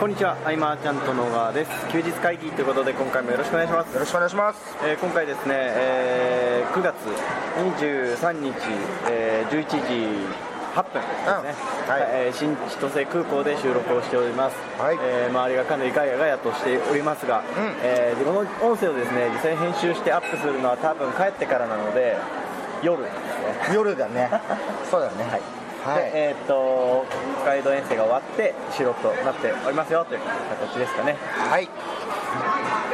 こんにちは、アイマーちゃんと野川です。休日会議ということで、今回もよろしくお願いします。よろしくお願いします。えー今回ですね、えー9月23日、えー11時8分ですね、うんはいえー新千歳空港で収録をしております、はいえー周りがかなりガヤガヤとしておりますが、んえーでこの音声をですね実際に編集してアップするのは多分帰ってからなので夜ですね夜だね。そうだね。はい。はい。でえーっと北海道遠征が終わって収録となっておりますよという形ですかねはい。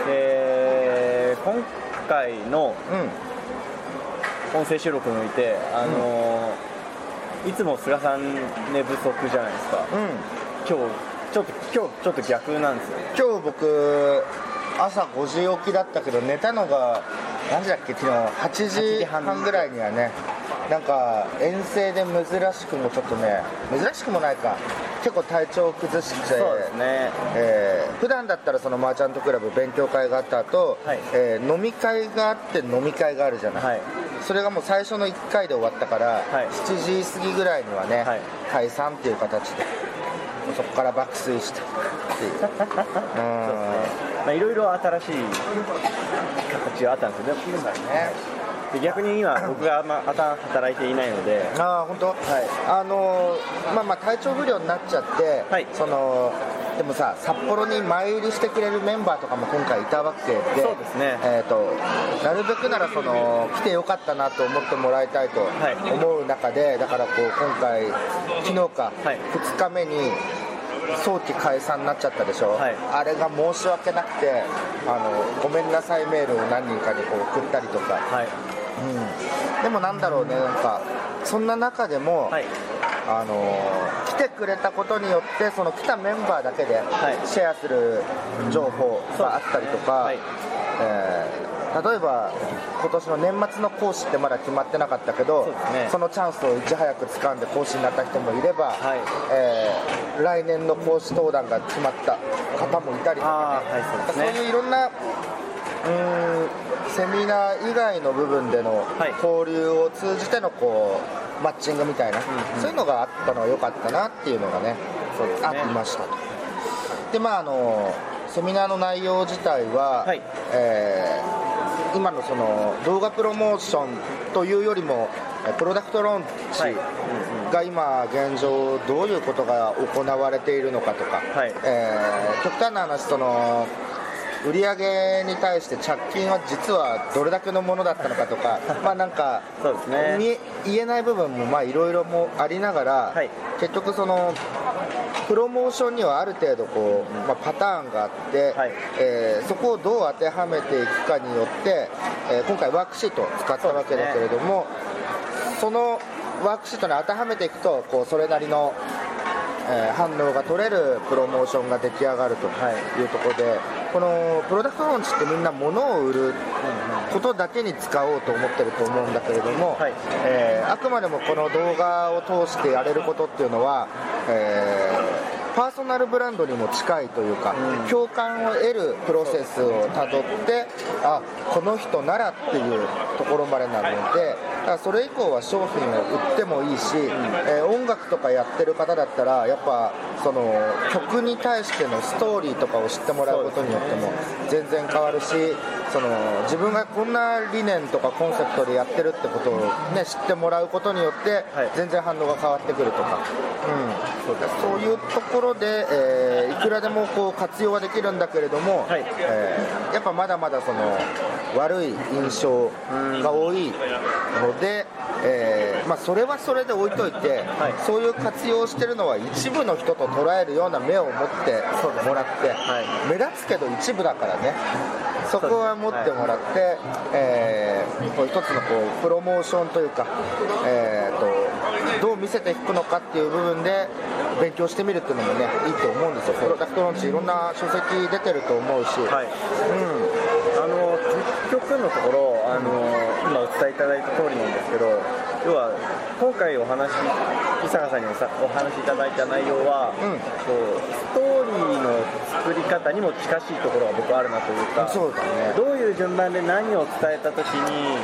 で今回のうん。音声収録において、あのーいつも菅さん寝不足じゃないですかうん。今日ちょっと今日ちょっと逆なんですよ今日僕朝5時起きだったけど寝たのが何時だっけ？昨日8時半ぐらいにはねなんか遠征で珍しくもちょっとね珍しくもないか。結構体調崩してそうですね。えー普段だったらそのマーチャントクラブ勉強会があった後、はい。えー飲み会があって飲み会があるじゃない、はい。それがもう最初の1回で終わったから、はい。7時過ぎぐらいにはね、はい。解散っていう形でそこから爆睡してっていう。そうですね。まあいろいろ新しい形があったんですよねで逆に今僕があんま働働いていないので。ああ本当、あのーまあまあ体調不良になっちゃって、はい。そのでもさ札幌に前入りしてくれるメンバーとかも今回いたわけでそうですね。えー、となるべくならその来てよかったなと思ってもらいたいとはい。思う中で、だからこう今回昨日か、はい。2日目に早期解散になっちゃったでしょ、はい。あれが申し訳なくてあのごめんなさいメールを何人かにこう送ったりとか、はいうん、でもなんだろうねなんかそんな中でも、はい。あのー来てくれたことによってその来たメンバーだけではい。シェアする情報があったりとか、はい。えー例えば今年の年末の講師ってまだ決まってなかったけどそね。そのチャンスをいち早く掴んで講師になった人もいれば、はい。えー来年の講師登壇が決まった方もいたりとかね。ね。そういういろんなうーんセミナー以外の部分でのはい。交流を通じてのこうマッチングみたいな、んうん。そういうのがあったのは良かったなっていうのがねね。ありましたと。でまああのセミナーの内容自体は、はい。えー今のその動画プロモーションというよりもえプロダクトローンチ、はい。が今現状どういうことが行われているのかとか、はいえー極端な話その売り上げに対して着金は実はどれだけのものだったのかとか まあなんかそうですね。言えない部分もまあいろいろもありながら、はい。結局そのプロモーションにはある程度こう、まあ、パターンがあって、はい。えーそこをどう当てはめていくかによって、えー今回ワークシートを使ったわけだけれどもそ,、のワークシートに当てはめていくとこうそれなりの、えー反応が取れるプロモーションが出来上がるとはい。いうところで、このプロダクトローンチってみんな物を売ることだけに使おうと思ってると思うんだけれども、はい。えーあくまでもこの動画を通してやれることっていうのは、えーパーソナルブランドにも近いというか、うん。共感を得るプロセスをたどってあこの人ならっていうところまでなのでだからそれ以降は商品を売ってもいいし、えー音楽とかやってる方だったらやっぱその曲に対してのストーリーとかを知ってもらうことによっても全然変わるしその自分がこんな理念とかコンセプトでやってるってことを、ね、知ってもらうことによってはい。全然反応が変わってくるとか、うん、そうそういうところで、えーいくらでもこう活用はできるんだけれども、はい。えーやっぱまだまだその悪い印象が多いので、えーまあ、それはそれで置いといて、はい。そういう活用をしてるのは一部の人と捉えるような目を持ってもらって、はい。目立つけど一部だからね。そこは持ってもらって、えーこう一つのこうプロモーションというか、えーとどう見せていくのかっていう部分で勉強してみるっていうのもねいいと思うんですよ。プロダクトローンチいろんな書籍出てると思うし、はい。うん局のところあの今お伝えいただいた通りなんですけど要は今回お話伊坂さんにおさお話しいただいた内容は、うん。こうストーリーの作り方にも近しいところが僕はあるなというかそうだね。どういう順番で何を伝えた時に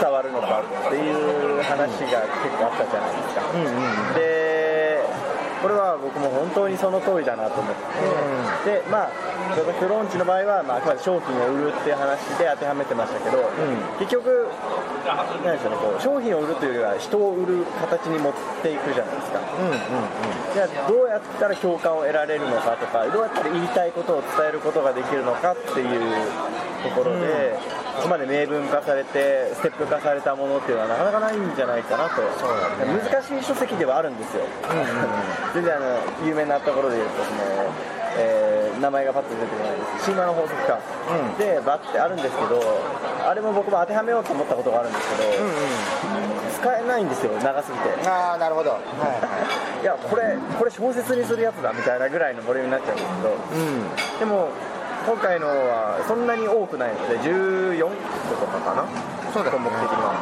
伝わるのかっていう話が結構あったじゃないですか。うんうんうん。でこれは僕も本当にその通りだなと思って、でまあプロダクトローンチの場合は、まあ、あくまで商品を売るっていう話で当てはめてましたけど、結局何でしょうねこう商品を売るというよりは人を売る形に持っていくじゃないですか。うんうんうん。じゃあどうやったら共感を得られるのかとかどうやったら言いたいことを伝えることができるのかっていうところで、ここまで明文化されてステップ化されたものっていうのはなかなかないんじゃないかなと。そうだね難しい書籍ではあるんですよ、全然あの有名なところで言うとその、えー名前がパッと出てこないです。神話の法則か、うん。でバッてあるんですけどあれも僕も当てはめようと思ったことがあるんですけど、うんうん。使えないんですよ長すぎて。ああなるほど。はいはい。やこれこれ小説にするやつだみたいなぐらいのボリュームになっちゃうんですけど。いうん。でも今回のはそんなに多くないので14個とかかな？そうだね。項目的には。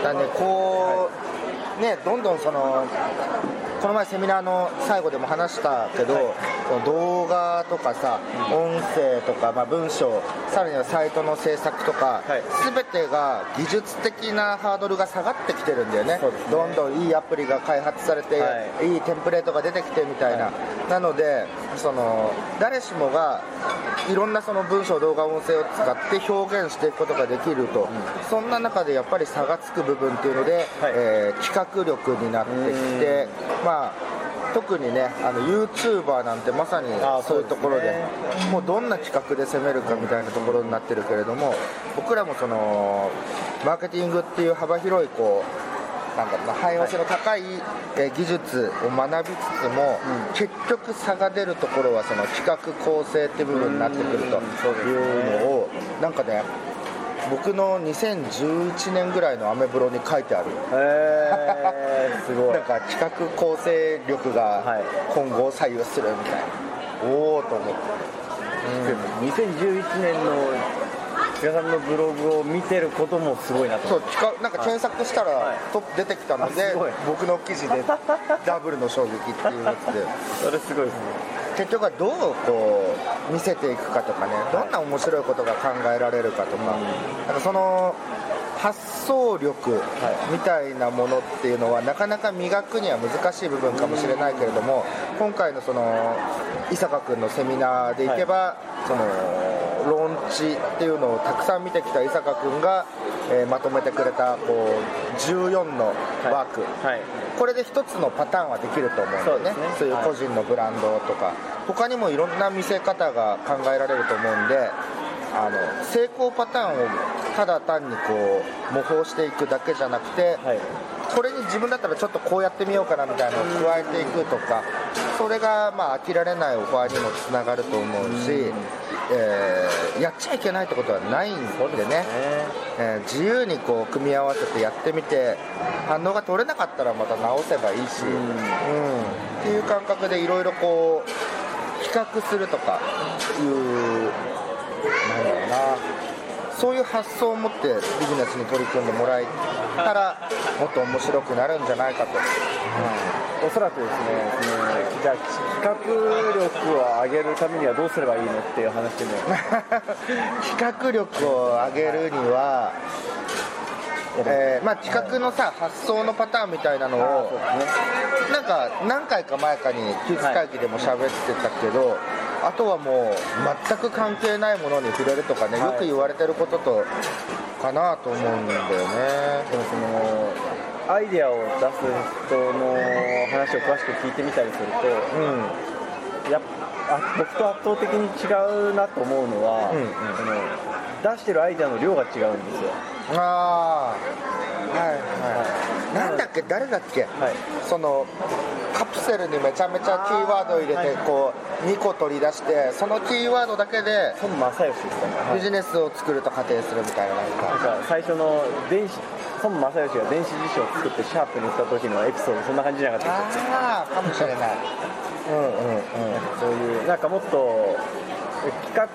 うん。だねこうねどんどんそのこの前セミナーの最後でも話したけど、その動画とかさ、音声とか、まあ、文章さらにはサイトの制作とか、はい。全てが技術的なハードルが下がってきてるんだよね。ね。どんどんいいアプリが開発されて、、はい。いテンプレートが出てきてみたいな、はなのでその誰しもがいろんなその文章動画音声を使って表現していくことができると、そんな中でやっぱり差がつく部分っていうので、はい。えー企画力になってきてまあ特にねあの YouTuber なんてまさにそういうところでそうですもうどんな企画で攻めるかみたいなところになってるけれども僕らもそのマーケティングっていう幅広いこうなんだろうな汎用性の高い、えー技術を学びつつも、結局差が出るところはその企画構成っていう部分になってくるというのをなんかね僕の2011年ぐらいのアメブロに書いてある。へー。すごい。なんか企画構成力がはい。今後を左右するみたいな、おおと思って、2011年の菅さんのブログを見てることもすごいなと。思そうなんか検索したらはい。トップ出てきたので、僕の記事で ダブルの衝撃っていうやつで。それすごいですね。結局はどうこう見せていくかとかねどんな面白いことが考えられるかとか,、なんかその発想力みたいなものっていうのはなかなか磨くには難しい部分かもしれないけれども今回のその伊坂君のセミナーでいけば、そのローンチっていうのをたくさん見てきた伊坂君が、えーまとめてくれたこう14のワーク、はい。これで一つのパターンはできると思うんだよね。そうですね。そういう個人のブランドとか、他にもいろんな見せ方が考えられると思うんであの成功パターンをただ単にこう模倣していくだけじゃなくて、はい。これに自分だったらちょっとこうやってみようかなみたいなのを加えていくとかそれがまあ飽きられないオファーにもつながると思うし、えーやっちゃいけないってことはないんでね。えー自由にこう組み合わせてやってみて反応が取れなかったらまた直せばいいし、うん。っていう感覚でいろいろこう比較するとかいうなんだろうなそういう発想を持ってビジネスに取り組んでもらえたらもっと面白くなるんじゃないかと、おそらくですねそのじゃあ企画力を上げるためにはどうすればいいのっていう話で。も 企画力を上げるには、えーまあ、企画のさ発想のパターンみたいなのをなんか何回か前かに休日会議でも喋ってたけど、あとはもう全く関係ないものに触れるとかね、はい。よく言われてることとかなと思うんだよね。でもそのアイデアを出す人の話を詳しく聞いてみたりするとうん。やっあ僕と圧倒的に違うなと思うのは、うんうん。その出してるアイデアの量が違うんですよ。ああはいはい。なんだっけ？誰だっけ、はい。そのカプセルにめちゃめちゃキーワードを入れてこう2個取り出してそのキーワードだけで孫正義ですかね、はい。ビジネスを作ると仮定するみたいななんなんかか最初の電子孫正義が電子辞書を作ってシャープにした時のエピソードそんな感じじゃなかったですかああかもしれない。うんうんうん。そういう。なんかもっと企画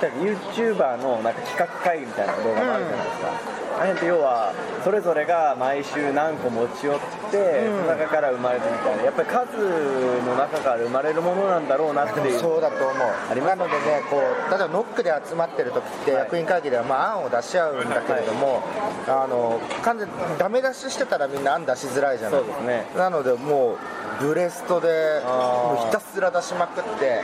た YouTuber のなんか企画会議みたいな動画もあるじゃないですか、あれって要はそれぞれが毎週何個持ち寄って、うん。その中から生まれるみたいな。やっぱり数の中から生まれるものなんだろうなっていう。そうだと思う。ありますなのでねこう例えばノックで集まってる時ってはい。役員会議ではまあ案を出し合うんだけれども、あの完全にダメ出ししてたらみんな案出しづらいじゃないそうですね。なのでもうブレストでひたすら出しまくって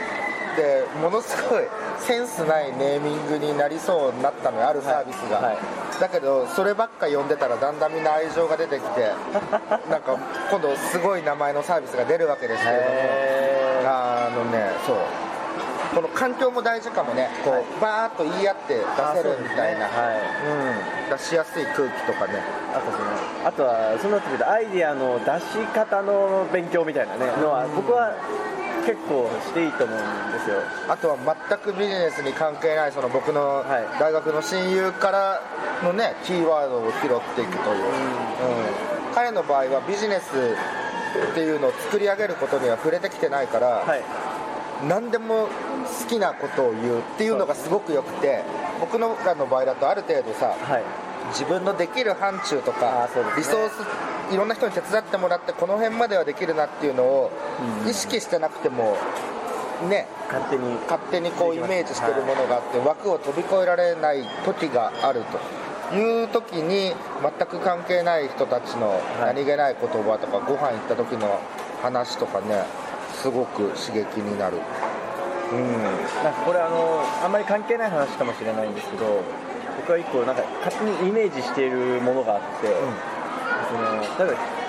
でものすごいセンスないネーミングになりそうになったのよあるサービスが、はいはい。だけどそればっか呼んでたらだんだんみんな愛情が出てきて なんか今度すごい名前のサービスが出るわけですけれども。あのねそう。この環境も大事かもね。こう、はい。バーッと言い合って出せるみたいな、ね。はい。うん、出しやすい空気とかね。あとそのあとはそうなってくるとアイディアの出し方の勉強みたいなねのは僕は結構していいと思うんですよ。あとは全くビジネスに関係ないその僕のはい。大学の親友からのねキーワードを拾っていくという、うん。彼の場合はビジネスっていうのを作り上げることには触れてきてないから、はい。何でも好きなことを言うっていうのがすごくよくて僕のらの場合だとある程度さはい自分のできる範疇とかね。リソースいろんな人に手伝ってもらってこの辺まではできるなっていうのをうん。意識してなくてもね勝手に。勝手にこうイメージしてるものがあって枠を飛び越えられない時があるという時に全く関係ない人たちのはい。何気ない言葉とかご飯行った時の話とかねすごく刺激になる。うん。なんかこれあのあんまり関係ない話かもしれないんですけど僕は一個なんか勝手にイメージしているものがあって、その例えば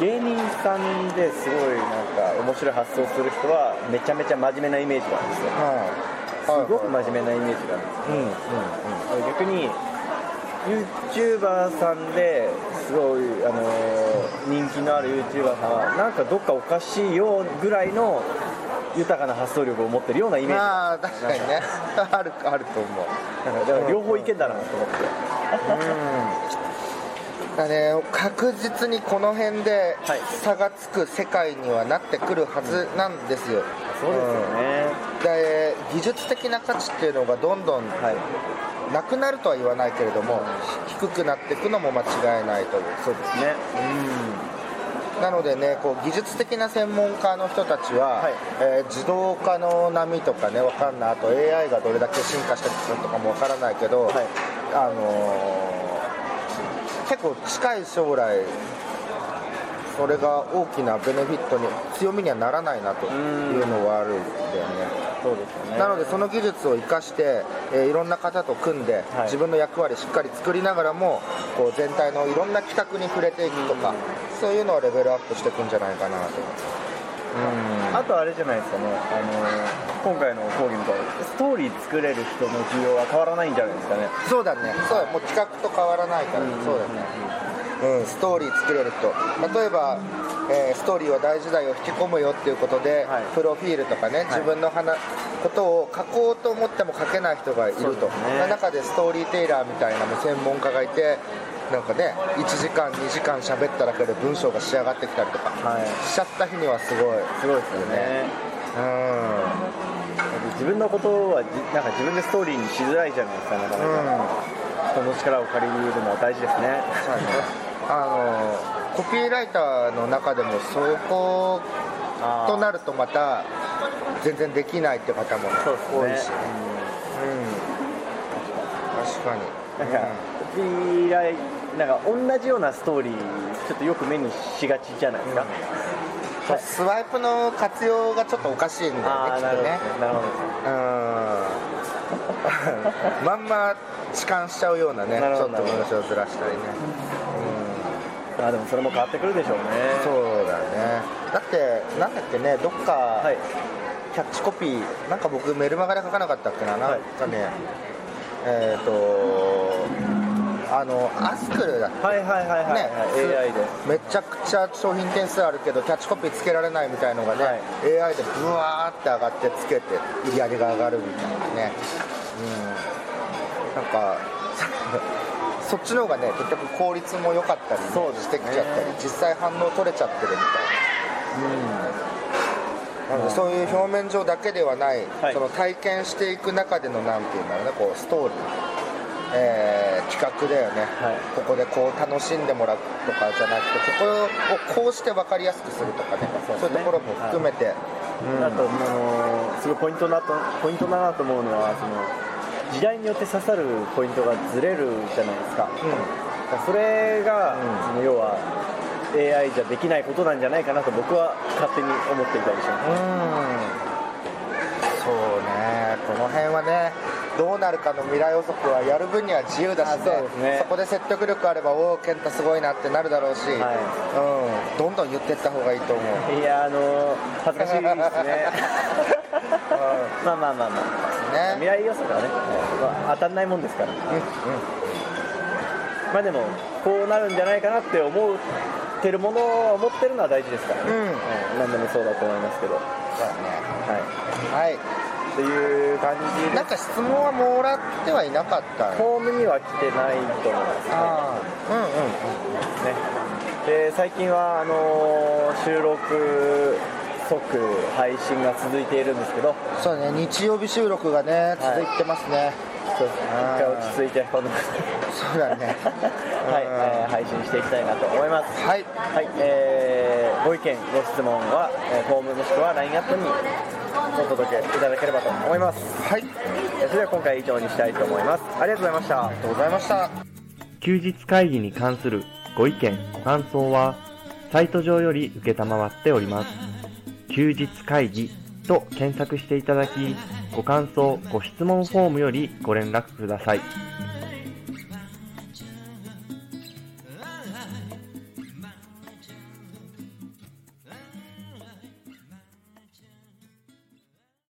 芸人さんですごいなんか面白い発想する人はめちゃめちゃ真面目なイメージがあるんですよ。はいすごく真面目なイメージがあるんですうんうん逆に YouTuber さんですごい、あの人気のある YouTuber さんはなんかどっかおかしいよぐらいの豊かな発想力を持ってるようなイメージ。まあ確かにね。あるあると思う。だから両方いけんだなと思って、だね確実にこの辺ではい。差がつく世界にはなってくるはずなんですよ、そうですよね、で技術的な価値っていうのがどんどんはい。なくなるとは言わないけれども低くなっていくのも間違いないという。そうですねなのでねこう技術的な専門家の人たちは、はい。えー自動化の波とかね分かんない。あと AI がどれだけ進化していくかとかも分からないけど、はい。あのー結構近い将来それが大きなベネフィットに強みにはならないなというのはあるんだよねそうですよね。なのでその技術を生かして、えーいろんな方と組んで、はい。自分の役割しっかり作りながらもこう全体のいろんな企画に触れていくとか、そういうのをレベルアップしていくんじゃないかなと。うん。あとあれじゃないですかね、あの今回の講義みたいにストーリー作れる人の需要は変わらないんじゃないですかね。そうだね。そうだ。もう企画と変わらないから、そうだね。うん、ストーリー作れる人。例えば、えーストーリーは大事だよ引き込むよっていうことで、はい。プロフィールとかね、自分の話ことを書こうと思っても書けない人がいると、ね。その中でストーリーテイラーみたいな専門家がいてなんかね1時間2時間喋っただけで文章が仕上がってきたりとか、はい。しちゃった日にはすごい。すごいですよね。うん。自分のことはじなんか自分でストーリーにしづらいじゃないですかなかなか、人の力を借りるのは大事ですね。そうね。あのコピーライターの中でもそことなるとまた全然できないって方も多いし、うん、確かに。なんか、コピーライなんか同じようなストーリーちょっとよく目にしがちじゃないですか、スワイプの活用がちょっとおかしいんだよねああなるほどきっとね。なるほど。うん。まんま痴漢しちゃうようなねちょっと文章ずらしたりね、あでもそれも変わってくるでしょうね。うん、そうだね。だってなんだっけねどっか、はい。キャッチコピーなんか僕メルマガで書かなかったっけな、はい。なんかねえっ、とあのアスクルだはいはいはいはい、ねはい、AI で。めちゃくちゃ商品点数あるけどキャッチコピーつけられないみたいのがね、はい。AI でブワーって上がってつけて売り上げが上がるみたいなね。うん。なんかそっちの方がね結局効率も良かったりね、してきちゃったり実際反応取れちゃってるみたいな。なのでそういう表面上だけではない、はい。その体験していく中でのなんていうんだろうねこうストーリー、えー企画だよね、はい。ここでこう楽しんでもらうとかじゃなくてここをこうして分かりやすくするとかね。ね。そういうところも含めて、うん。あと、あのーすごいポイントなとポイントだなと思うのはその時代によって刺さるポイントがずれるじゃないですか。それが、うん。その要は AI じゃできないことなんじゃないかなと僕は勝手に思っていたりします、うん。そうね。この辺はねどうなるかの未来予測はやる分には自由だしあそうですね。そこで説得力あればおお健太すごいなってなるだろうし、はうん、どんどん言っていった方がいいと思う。いやあのー恥ずかしいですね。まあまあまあまあね。未来予測はね、まあ当たんないもんですから。うんうん。まあでもこうなるんじゃないかなって思ってるものを思ってるのは大事ですから。ね、うん何でもそうだと思いますけど。はそうだね。はい。い。っていう感じで。なんか質問はもらってはいなかった？ねホームには来てないと思います。ねあ。あうんうん。ね。で最近はあのー収録即配信が続いているんですけど。そうね日曜日収録がね続いてますね、そうで一回落ち着いてこのそうだね。はい、うん。えー配信していきたいなと思います。はい。はい、えーご意見ご質問は、えーフォームもしくは LINE アットにお届けいただければと思います。はい。えーそれでは今回以上にしたいと思います。ありがとうございました。ありがとうございました。休日会議に関するご意見、ご感想は、サイト上より受けたまわっております。休日会議と検索していただき、ご感想、ご質問フォームよりご連絡ください。